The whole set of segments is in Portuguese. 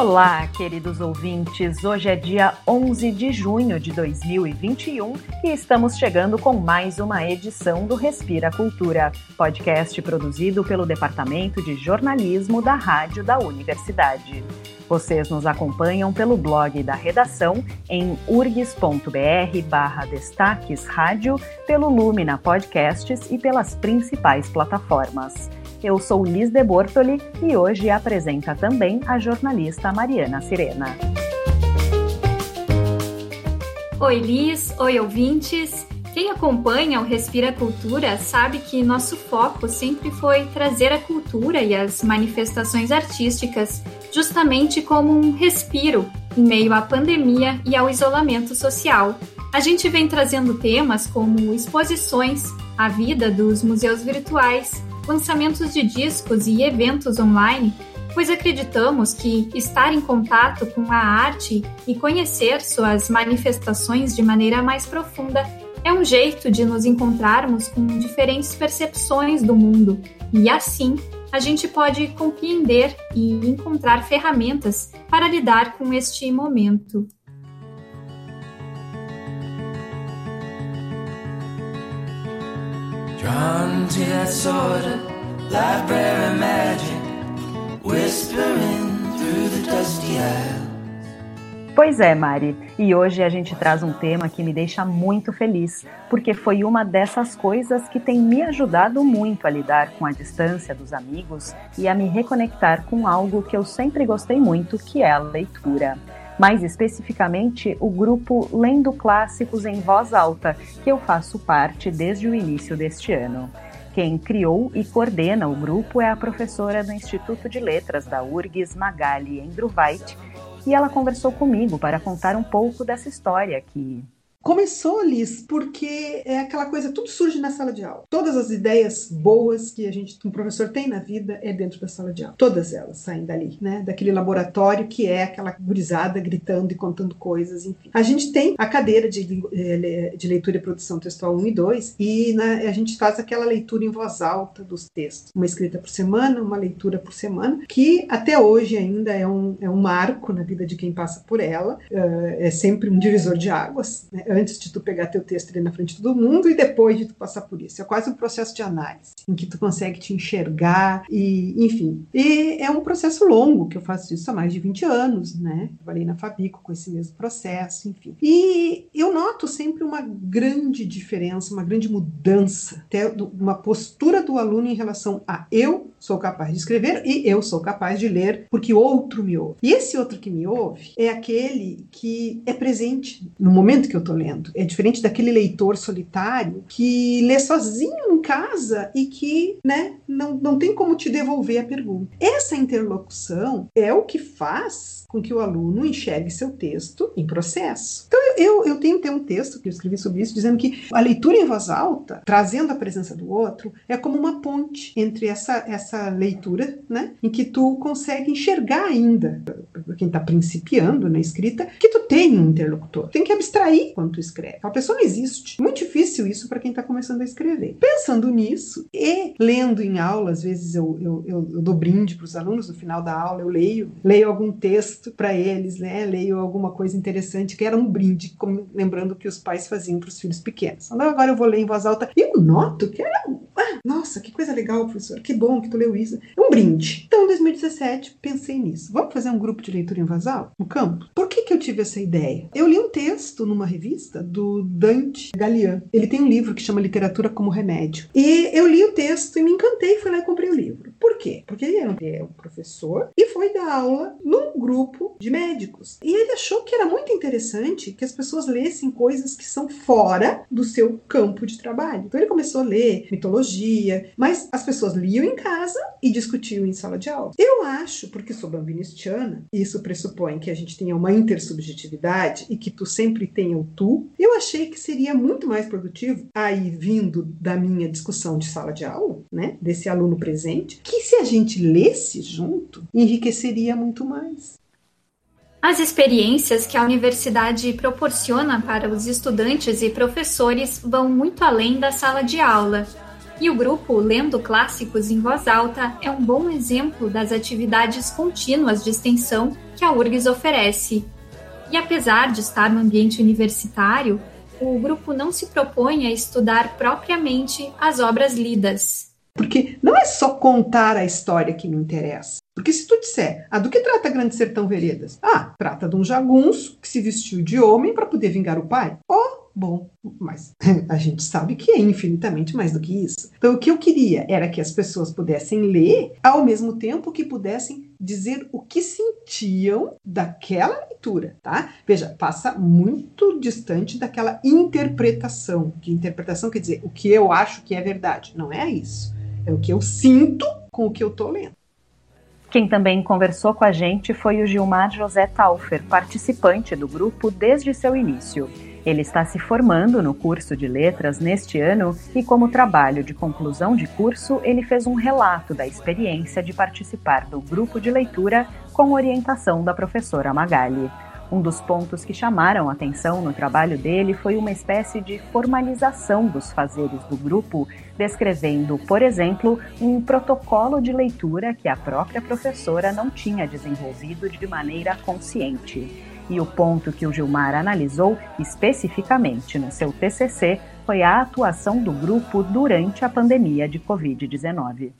Olá, queridos ouvintes. Hoje é dia 11 de junho de 2021 e estamos chegando com mais uma edição do Respira Cultura, podcast produzido pelo Departamento de Jornalismo da Rádio da Universidade. Vocês nos acompanham pelo blog da redação em urgs.br barra destaques rádio, pelo Lumina Podcasts e pelas principais plataformas. Eu sou Liz de Bortoli e hoje apresenta também a jornalista Mariana Sirena. Oi, Liz. Oi, ouvintes. Quem acompanha o Respira Cultura sabe que nosso foco sempre foi trazer a cultura e as manifestações artísticas justamente como um respiro em meio à pandemia e ao isolamento social. A gente vem trazendo temas como exposições, a vida dos museus virtuais, lançamentos de discos e eventos online, pois acreditamos que estar em contato com a arte e conhecer suas manifestações de maneira mais profunda é um jeito de nos encontrarmos com diferentes percepções do mundo e assim a gente pode compreender e encontrar ferramentas para lidar com este momento. Drawn to that sort of library magic, whispering through the dusty aisles. Pois é, Mari, e hoje a gente traz um tema que me deixa muito feliz, porque foi uma dessas coisas que tem me ajudado muito a lidar com a distância dos amigos e a me reconectar com algo que eu sempre gostei muito, que é a leitura mais especificamente o grupo Lendo Clássicos em Voz Alta, que eu faço parte desde o início deste ano. Quem criou e coordena o grupo é a professora do Instituto de Letras da URGS, Magali Endruvait, e ela conversou comigo para contar um pouco dessa história que Começou, Liz, porque é aquela coisa, tudo surge na sala de aula. Todas as ideias boas que a gente, um professor tem na vida é dentro da sala de aula. Todas elas saem dali, né? Daquele laboratório que é aquela gurizada gritando e contando coisas, enfim. A gente tem a cadeira de, eh, de leitura e produção textual 1 e 2 e na, a gente faz aquela leitura em voz alta dos textos. Uma escrita por semana, uma leitura por semana, que até hoje ainda é um, é um marco na vida de quem passa por ela. Uh, é sempre um divisor de águas, né? Antes de tu pegar teu texto ali na frente de todo mundo e depois de tu passar por isso. É quase um processo de análise, em que tu consegue te enxergar e, enfim. E é um processo longo, que eu faço isso há mais de 20 anos, né? Trabalhei na Fabico com esse mesmo processo, enfim. E eu noto sempre uma grande diferença, uma grande mudança, até uma postura do aluno em relação a eu sou capaz de escrever e eu sou capaz de ler porque outro me ouve. E esse outro que me ouve é aquele que é presente no momento que eu estou lendo. É diferente daquele leitor solitário que lê sozinho em casa e que, né, não, não tem como te devolver a pergunta. Essa interlocução é o que faz com que o aluno enxergue seu texto em processo. Então, eu, eu tenho, um texto que eu escrevi sobre isso, dizendo que a leitura em voz alta, trazendo a presença do outro, é como uma ponte entre essa, essa leitura, né, em que tu consegue enxergar ainda, quem está principiando na escrita, que tu tem um interlocutor. Tem que abstrair quando tu escreve. A pessoa não existe. Muito difícil isso para quem está começando a escrever. Pensando nisso e lendo em aula, às vezes eu, eu, eu, eu dou brinde para os alunos no final da aula, eu leio, leio algum texto para eles, né, leio alguma coisa interessante que era um brinde como, lembrando que os pais faziam para os filhos pequenos. Então, agora eu vou ler em voz alta e eu noto que era. Ah, nossa, que coisa legal, professor. Que bom que tu leu isso. É um brinde. Então, em 2017, pensei nisso. Vamos fazer um grupo de leitura em voz alta no campo? Por que, que eu tive essa ideia? Eu li um texto numa revista do Dante Gallian. Ele tem um livro que chama Literatura como Remédio. E eu li o texto e me encantei, fui lá e comprei o livro. Por quê? Porque ele é um professor e foi dar aula num grupo de médicos. E ele achou que era muito interessante que as pessoas lessem coisas que são fora do seu campo de trabalho. Então ele começou a ler mitologia, mas as pessoas liam em casa e discutiam em sala de aula. Eu acho, porque sou bambinistiana, isso pressupõe que a gente tenha uma intersubjetividade e que tu sempre tenha o tu, eu achei que seria muito mais produtivo, aí vindo da minha discussão de sala de aula, né, desse aluno presente, que se a gente lesse junto, enriqueceria muito mais. As experiências que a universidade proporciona para os estudantes e professores vão muito além da sala de aula. E o grupo Lendo Clássicos em Voz Alta é um bom exemplo das atividades contínuas de extensão que a URGS oferece. E apesar de estar no ambiente universitário, o grupo não se propõe a estudar propriamente as obras lidas. Porque não é só contar a história que me interessa. Porque se tu disser, ah, do que trata Grande Sertão Veredas? Ah, trata de um jagunço que se vestiu de homem para poder vingar o pai. Oh, Bom, mas a gente sabe que é infinitamente mais do que isso. Então, o que eu queria era que as pessoas pudessem ler, ao mesmo tempo que pudessem dizer o que sentiam daquela leitura, tá? Veja, passa muito distante daquela interpretação. Que interpretação quer dizer o que eu acho que é verdade. Não é isso. É o que eu sinto com o que eu estou lendo. Quem também conversou com a gente foi o Gilmar José Taufer, participante do grupo desde seu início. Ele está se formando no curso de letras neste ano e, como trabalho de conclusão de curso, ele fez um relato da experiência de participar do grupo de leitura com orientação da professora Magali. Um dos pontos que chamaram atenção no trabalho dele foi uma espécie de formalização dos fazeres do grupo, descrevendo, por exemplo, um protocolo de leitura que a própria professora não tinha desenvolvido de maneira consciente. E o ponto que o Gilmar analisou especificamente no seu TCC foi a atuação do grupo durante a pandemia de Covid-19.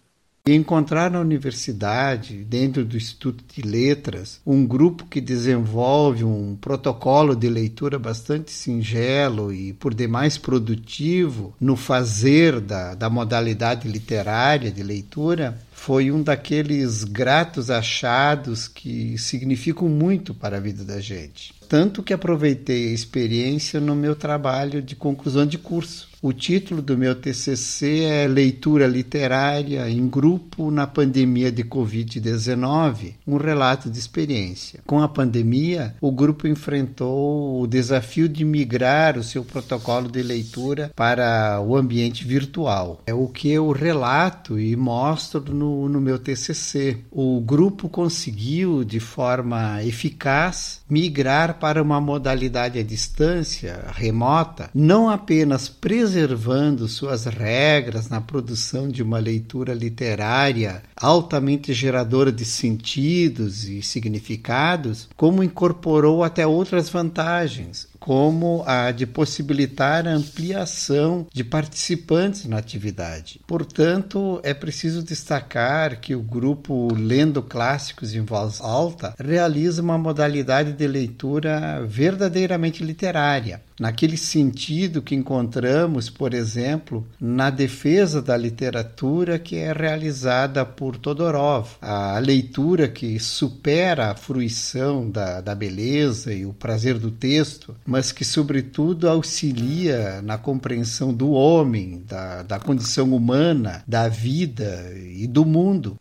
Encontrar na universidade, dentro do Instituto de Letras, um grupo que desenvolve um protocolo de leitura bastante singelo e, por demais, produtivo no fazer da, da modalidade literária de leitura, foi um daqueles gratos achados que significam muito para a vida da gente. Tanto que aproveitei a experiência no meu trabalho de conclusão de curso o título do meu TCC é Leitura Literária em Grupo na Pandemia de Covid-19, um relato de experiência. Com a pandemia, o grupo enfrentou o desafio de migrar o seu protocolo de leitura para o ambiente virtual. É o que eu relato e mostro no, no meu TCC. O grupo conseguiu, de forma eficaz, migrar para uma modalidade à distância, remota, não apenas preservando preservando suas regras na produção de uma leitura literária altamente geradora de sentidos e significados, como incorporou até outras vantagens, como a de possibilitar a ampliação de participantes na atividade. Portanto, é preciso destacar que o grupo Lendo Clássicos em Voz Alta realiza uma modalidade de leitura verdadeiramente literária, naquele sentido que encontramos, por exemplo, na defesa da literatura que é realizada por Todorov, a leitura que supera a fruição da, da beleza e o prazer do texto mas que, sobretudo, auxilia na compreensão do homem, da, da condição humana, da vida e do mundo.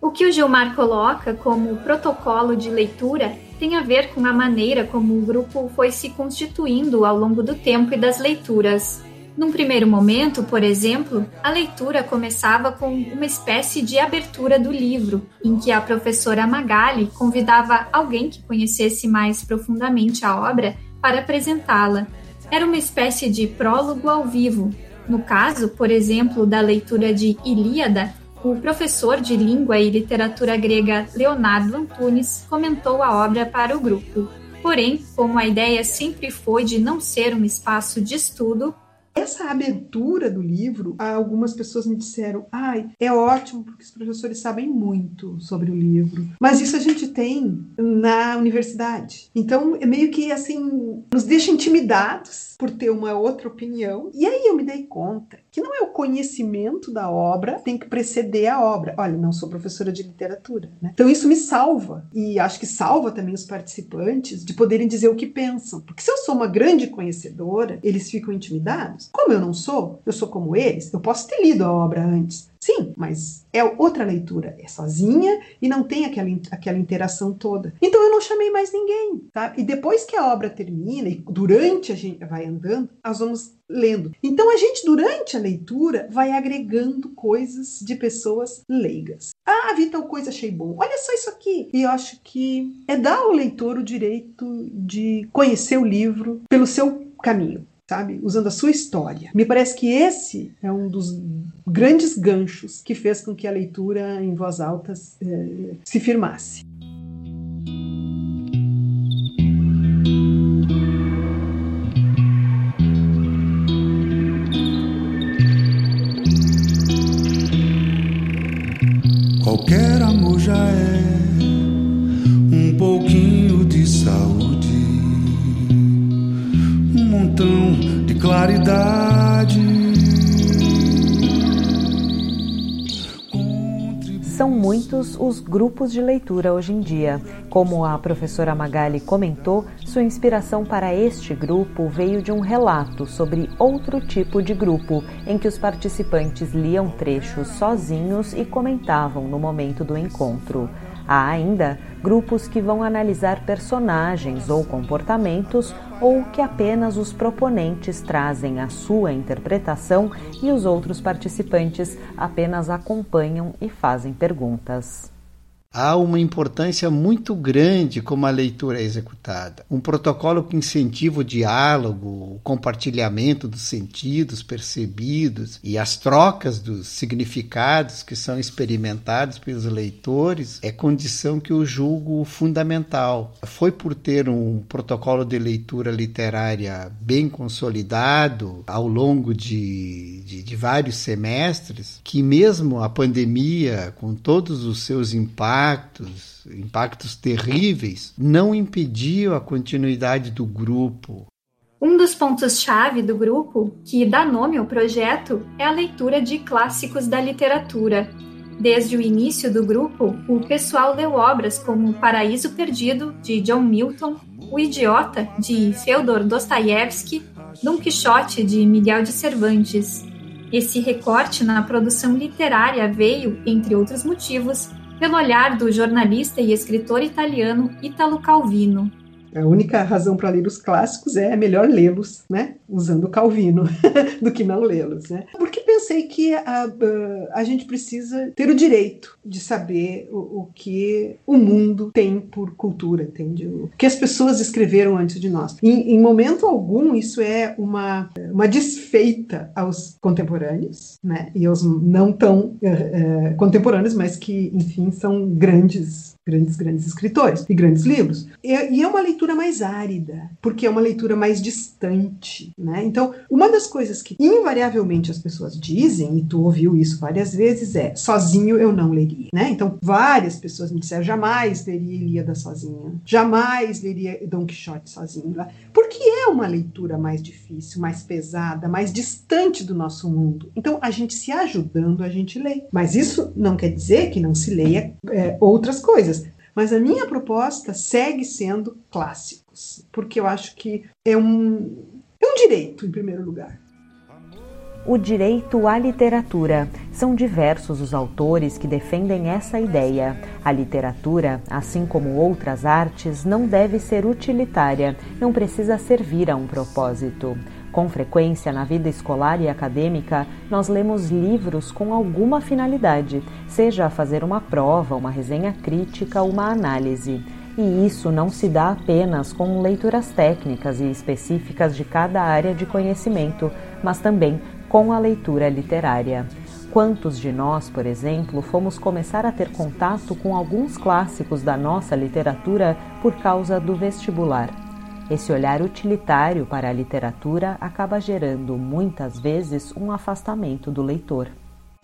O que o Gilmar coloca como protocolo de leitura tem a ver com a maneira como o grupo foi se constituindo ao longo do tempo e das leituras. Num primeiro momento, por exemplo, a leitura começava com uma espécie de abertura do livro, em que a professora Magali convidava alguém que conhecesse mais profundamente a obra para apresentá-la. Era uma espécie de prólogo ao vivo. No caso, por exemplo, da leitura de Ilíada, o professor de língua e literatura grega Leonardo Antunes comentou a obra para o grupo. Porém, como a ideia sempre foi de não ser um espaço de estudo, essa abertura do livro, algumas pessoas me disseram: ai, é ótimo porque os professores sabem muito sobre o livro. Mas isso a gente tem na universidade. Então, é meio que assim, nos deixa intimidados por ter uma outra opinião. E aí eu me dei conta que não é o conhecimento da obra que tem que preceder a obra. Olha, não sou professora de literatura, né? Então isso me salva e acho que salva também os participantes de poderem dizer o que pensam, porque se eu sou uma grande conhecedora, eles ficam intimidados. Como eu não sou, eu sou como eles, eu posso ter lido a obra antes, Sim, mas é outra leitura. É sozinha e não tem aquela, aquela interação toda. Então eu não chamei mais ninguém, tá? E depois que a obra termina e durante a gente vai andando, nós vamos lendo. Então a gente durante a leitura vai agregando coisas de pessoas leigas. Ah, vi tal coisa, achei bom. Olha só isso aqui. E eu acho que é dar ao leitor o direito de conhecer o livro pelo seu caminho sabe? Usando a sua história. Me parece que esse é um dos grandes ganchos que fez com que a leitura em voz alta eh, se firmasse. São muitos os grupos de leitura hoje em dia. Como a professora Magali comentou, sua inspiração para este grupo veio de um relato sobre outro tipo de grupo, em que os participantes liam trechos sozinhos e comentavam no momento do encontro. Há ainda grupos que vão analisar personagens ou comportamentos ou que apenas os proponentes trazem a sua interpretação e os outros participantes apenas acompanham e fazem perguntas há uma importância muito grande como a leitura é executada. Um protocolo que incentiva o diálogo, o compartilhamento dos sentidos percebidos e as trocas dos significados que são experimentados pelos leitores é condição que eu julgo fundamental. Foi por ter um protocolo de leitura literária bem consolidado ao longo de, de, de vários semestres que mesmo a pandemia, com todos os seus impactos, impactos, impactos terríveis, não impediu a continuidade do grupo. Um dos pontos-chave do grupo, que dá nome ao projeto, é a leitura de clássicos da literatura. Desde o início do grupo, o pessoal leu obras como Paraíso Perdido, de John Milton, O Idiota, de Fyodor Dostoiévski, Dom Quixote, de Miguel de Cervantes. Esse recorte na produção literária veio, entre outros motivos, pelo olhar do jornalista e escritor italiano Italo Calvino. A única razão para ler os clássicos é melhor lê-los, né? Usando Calvino, do que não lê-los, né? Pensei que a, a, gente precisa ter o direito de saber o, o, que o mundo tem por cultura, entende? O que as pessoas escreveram antes de nós. Em, em momento algum, isso é uma, uma desfeita aos contemporâneos, né? E aos não tão uh, uh, contemporâneos, mas que, enfim, são grandes grandes, grandes escritores e grandes livros. E, é uma leitura mais árida, porque é uma leitura mais distante, né? Então, uma das coisas que invariavelmente as pessoas dizem, e tu ouviu isso várias vezes, é sozinho eu não leria, né? Então, várias pessoas me disseram, jamais leria Ilíada sozinha, jamais leria Dom Quixote sozinho, porque é uma leitura mais difícil, mais pesada, mais distante do nosso mundo. Então, a gente se ajudando, a gente lê. Mas isso não quer dizer que não se leia é, outras coisas mas a minha proposta segue sendo clássicos, porque eu acho que é um, é um direito, em primeiro lugar. O direito à literatura. São diversos os autores que defendem essa ideia. A literatura, assim como outras artes, não deve ser utilitária, não precisa servir a um propósito. Com frequência, na vida escolar e acadêmica, nós lemos livros com alguma finalidade, seja fazer uma prova, uma resenha crítica, uma análise. E isso não se dá apenas com leituras técnicas e específicas de cada área de conhecimento, mas também com a leitura literária. Quantos de nós, por exemplo, fomos começar a ter contato com alguns clássicos da nossa literatura por causa do vestibular? Esse olhar utilitário para a literatura acaba gerando, muitas vezes, um afastamento do leitor.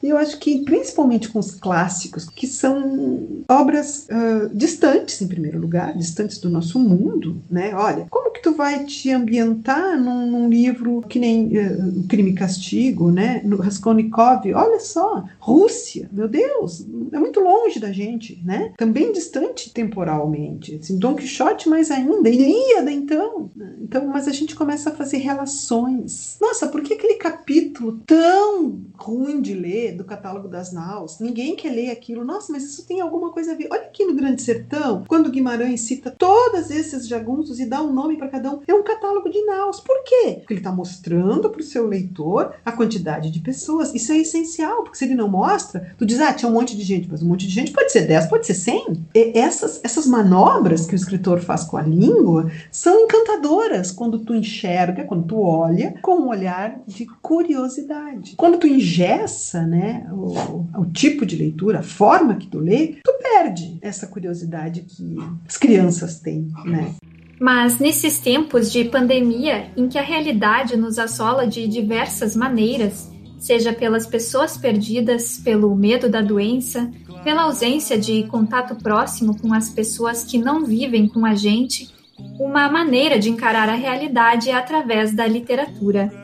E eu acho que, principalmente com os clássicos, que são obras uh, distantes, em primeiro lugar, distantes do nosso mundo, né? Olha, como que tu vai te ambientar num, num livro que nem uh, Crime e Castigo, né? No Raskolnikov, olha só, Rússia, meu Deus, é muito longe da gente, né? Também distante temporalmente. Assim, Don Quixote mais ainda, Ilíada, então. Né? Então, mas a gente começa a fazer relações. Nossa, por que aquele capítulo tão ruim de ler, do catálogo das Naus, ninguém quer ler aquilo. Nossa, mas isso tem alguma coisa a ver. Olha aqui no Grande Sertão, quando Guimarães cita todos esses jagunços e dá um nome para cada um, é um catálogo de Naus. Por quê? Porque ele está mostrando para o seu leitor a quantidade de pessoas. Isso é essencial, porque se ele não mostra, tu diz, ah, tinha um monte de gente, mas um monte de gente pode ser 10, pode ser 100. E essas, essas manobras que o escritor faz com a língua são encantadoras quando tu enxerga, quando tu olha com um olhar de curiosidade. Quando tu ingessa, né, o, o tipo de leitura, a forma que tu lê, tu perde essa curiosidade que as crianças têm, né? Mas nesses tempos de pandemia, em que a realidade nos assola de diversas maneiras, seja pelas pessoas perdidas, pelo medo da doença, pela ausência de contato próximo com as pessoas que não vivem com a gente, uma maneira de encarar a realidade é através da literatura.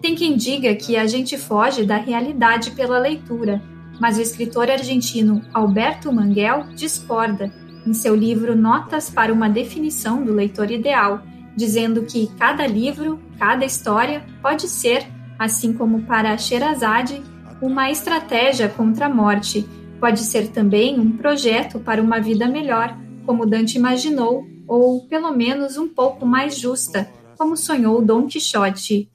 Tem quem diga que a gente foge da realidade pela leitura, mas o escritor argentino Alberto Manguel discorda em seu livro Notas para uma Definição do Leitor Ideal, dizendo que cada livro, cada história pode ser, assim como para Sherazade, uma estratégia contra a morte, pode ser também um projeto para uma vida melhor, como Dante imaginou, ou pelo menos um pouco mais justa, como sonhou Dom Quixote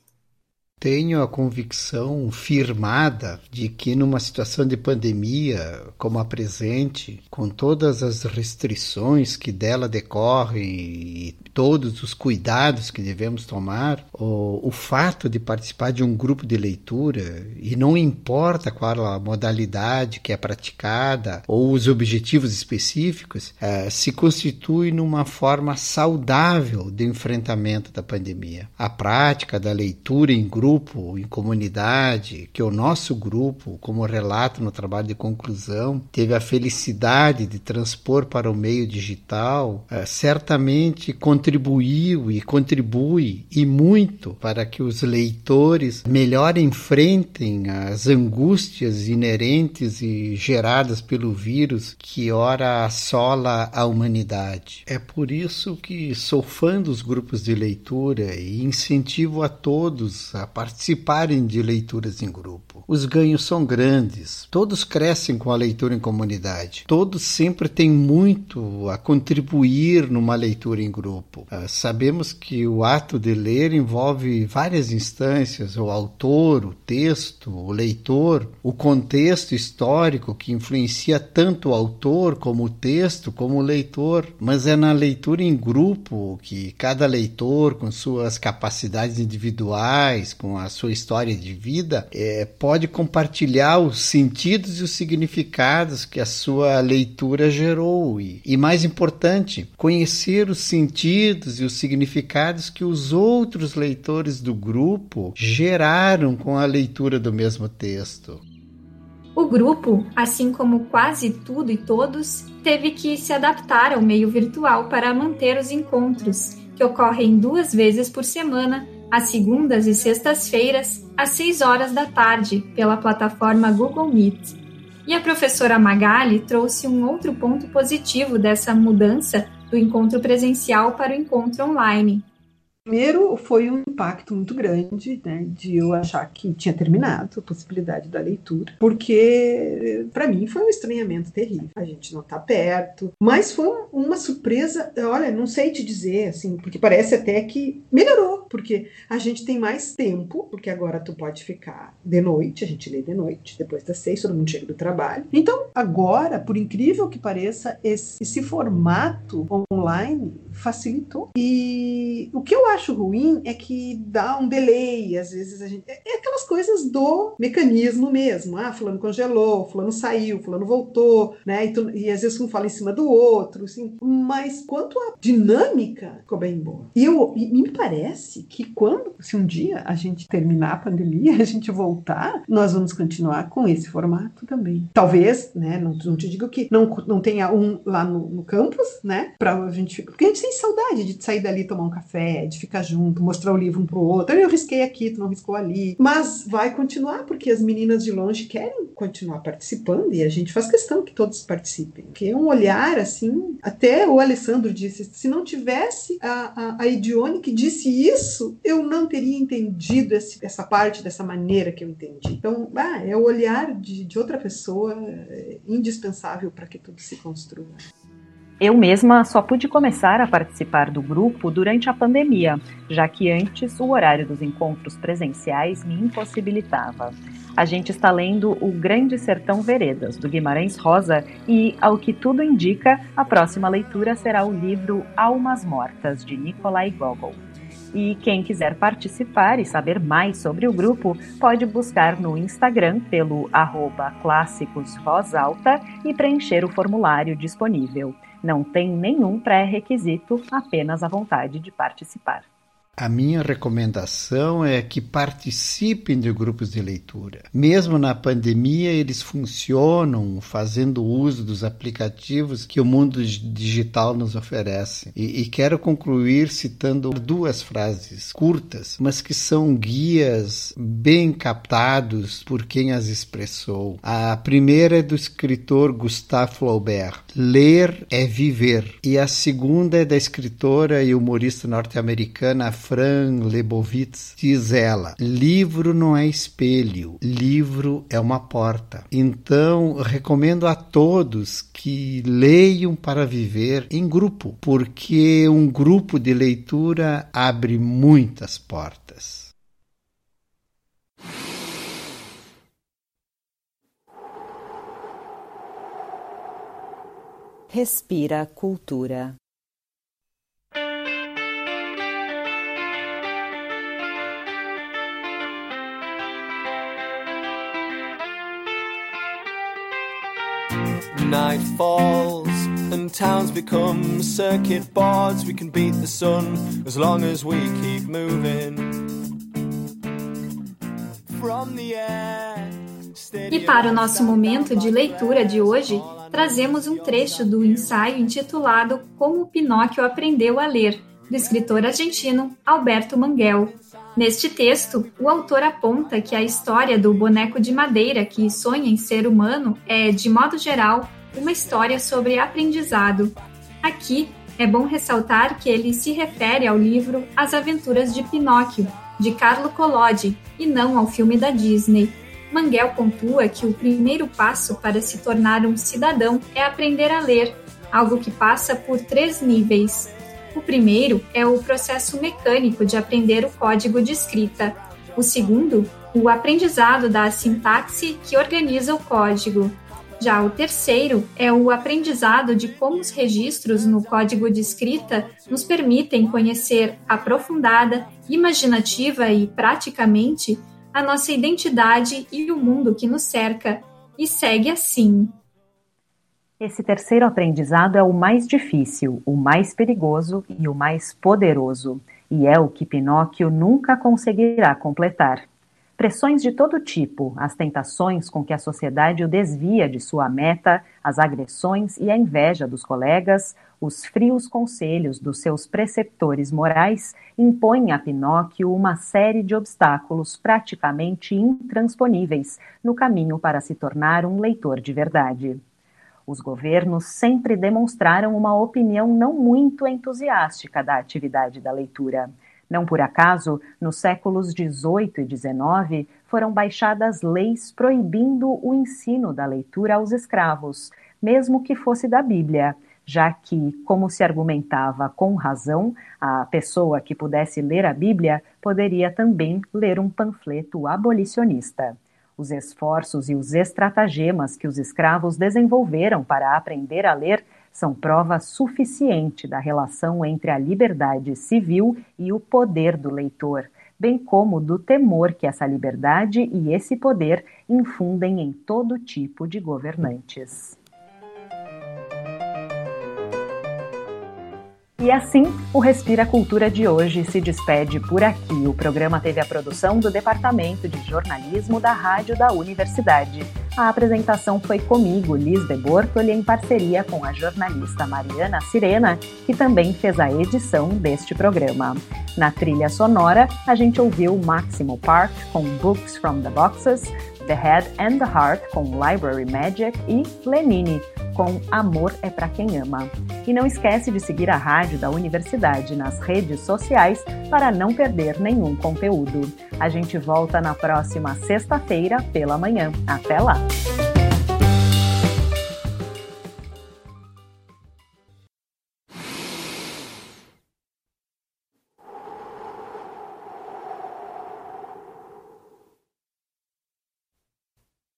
tenho a convicção firmada de que numa situação de pandemia como a presente, com todas as restrições que dela decorrem e todos os cuidados que devemos tomar, o, o fato de participar de um grupo de leitura, e não importa qual a modalidade que é praticada ou os objetivos específicos, é, se constitui numa forma saudável de enfrentamento da pandemia. A prática da leitura em grupo, em comunidade, que o nosso grupo, como relato no trabalho de conclusão, teve a felicidade de transpor para o meio digital, é, certamente contribuiu contribuiu e contribui e muito para que os leitores melhor enfrentem as angústias inerentes e geradas pelo vírus que ora assola a humanidade. É por isso que sou fã dos grupos de leitura e incentivo a todos a participarem de leituras em grupo. Os ganhos são grandes, todos crescem com a leitura em comunidade, todos sempre têm muito a contribuir numa leitura em grupo. Uh, sabemos que o ato de ler envolve várias instâncias: o autor, o texto, o leitor, o contexto histórico que influencia tanto o autor como o texto, como o leitor. Mas é na leitura em grupo que cada leitor, com suas capacidades individuais, com a sua história de vida, é, pode compartilhar os sentidos e os significados que a sua leitura gerou. E, e mais importante, conhecer os sentidos e os significados que os outros leitores do grupo geraram com a leitura do mesmo texto. O grupo, assim como quase tudo e todos, teve que se adaptar ao meio virtual para manter os encontros, que ocorrem duas vezes por semana, às segundas e sextas-feiras, às 6 horas da tarde, pela plataforma Google Meet. E a professora Magali trouxe um outro ponto positivo dessa mudança do encontro presencial para o encontro online. Primeiro, foi um impacto muito grande, né, de eu achar que tinha terminado a possibilidade da leitura, porque para mim foi um estranhamento terrível. A gente não tá perto, mas foi uma surpresa, olha, não sei te dizer, assim, porque parece até que melhorou, porque a gente tem mais tempo, porque agora tu pode ficar de noite, a gente lê de noite, depois das seis, todo mundo chega do trabalho. Então, agora, por incrível que pareça, esse, esse formato online facilitou. E o que eu acho ruim é que dá um delay, às vezes a gente. É, é aquelas coisas do mecanismo mesmo. Ah, fulano congelou, fulano saiu, fulano voltou, né? E, tu, e às vezes um fala em cima do outro, assim. Mas quanto à dinâmica, ficou bem boa. E, eu, e me parece que quando, se um dia a gente terminar a pandemia, a gente voltar, nós vamos continuar com esse formato também. Talvez, né? Não, não te digo que não, não tenha um lá no, no campus, né? Pra a gente. Porque a gente tem saudade de sair dali tomar um café, de ficar junto, mostrar o livro um pro outro. Eu risquei aqui, tu não riscou ali. Mas vai continuar, porque as meninas de longe querem continuar participando e a gente faz questão que todos participem. Porque é um olhar, assim, até o Alessandro disse, se não tivesse a, a, a que disse isso, eu não teria entendido esse, essa parte dessa maneira que eu entendi. Então, ah, é o olhar de, de outra pessoa é indispensável para que tudo se construa. Eu mesma só pude começar a participar do grupo durante a pandemia, já que antes o horário dos encontros presenciais me impossibilitava. A gente está lendo O Grande Sertão Veredas, do Guimarães Rosa, e, ao que tudo indica, a próxima leitura será o livro Almas Mortas, de Nikolai Gogol. E quem quiser participar e saber mais sobre o grupo, pode buscar no Instagram pelo arroba e preencher o formulário disponível. Não tem nenhum pré-requisito, apenas a vontade de participar. A minha recomendação é que participem de grupos de leitura. Mesmo na pandemia, eles funcionam fazendo uso dos aplicativos que o mundo digital nos oferece. E, e quero concluir citando duas frases curtas, mas que são guias bem captados por quem as expressou. A primeira é do escritor Gustave Flaubert: Ler é viver. E a segunda é da escritora e humorista norte-americana Fran Lebowitz, diz ela: livro não é espelho, livro é uma porta. Então, recomendo a todos que leiam para viver em grupo, porque um grupo de leitura abre muitas portas. Respira Cultura. Night falls and towns become circuit boards. We can beat the sun as long as we keep moving. From the air. E para o nosso momento de leitura de hoje, trazemos um trecho do ensaio intitulado Como Pinóquio Aprendeu a Ler, do escritor argentino Alberto Manguel. Neste texto, o autor aponta que a história do boneco de madeira que sonha em ser humano é, de modo geral, uma história sobre aprendizado. Aqui é bom ressaltar que ele se refere ao livro As Aventuras de Pinóquio, de Carlo Collodi, e não ao filme da Disney. Manguel pontua que o primeiro passo para se tornar um cidadão é aprender a ler, algo que passa por três níveis. O primeiro é o processo mecânico de aprender o código de escrita. O segundo, o aprendizado da sintaxe que organiza o código. Já o terceiro é o aprendizado de como os registros no código de escrita nos permitem conhecer aprofundada, imaginativa e praticamente a nossa identidade e o mundo que nos cerca, e segue assim. Esse terceiro aprendizado é o mais difícil, o mais perigoso e o mais poderoso, e é o que Pinóquio nunca conseguirá completar. Pressões de todo tipo, as tentações com que a sociedade o desvia de sua meta, as agressões e a inveja dos colegas, os frios conselhos dos seus preceptores morais impõem a Pinóquio uma série de obstáculos praticamente intransponíveis no caminho para se tornar um leitor de verdade. Os governos sempre demonstraram uma opinião não muito entusiástica da atividade da leitura. Não por acaso, nos séculos XVIII e XIX, foram baixadas leis proibindo o ensino da leitura aos escravos, mesmo que fosse da Bíblia, já que, como se argumentava com razão, a pessoa que pudesse ler a Bíblia poderia também ler um panfleto abolicionista. Os esforços e os estratagemas que os escravos desenvolveram para aprender a ler são prova suficiente da relação entre a liberdade civil e o poder do leitor, bem como do temor que essa liberdade e esse poder infundem em todo tipo de governantes. E assim, o Respira Cultura de hoje se despede por aqui. O programa teve a produção do Departamento de Jornalismo da Rádio da Universidade. A apresentação foi comigo, Liz de Bortoli, em parceria com a jornalista Mariana Sirena, que também fez a edição deste programa. Na trilha sonora, a gente ouviu Maximo Park com Books from the Boxes, The Head and the Heart com Library Magic e Lenine com Amor é para quem ama. E não esquece de seguir a rádio da universidade nas redes sociais para não perder nenhum conteúdo. A gente volta na próxima sexta-feira pela manhã. Até lá!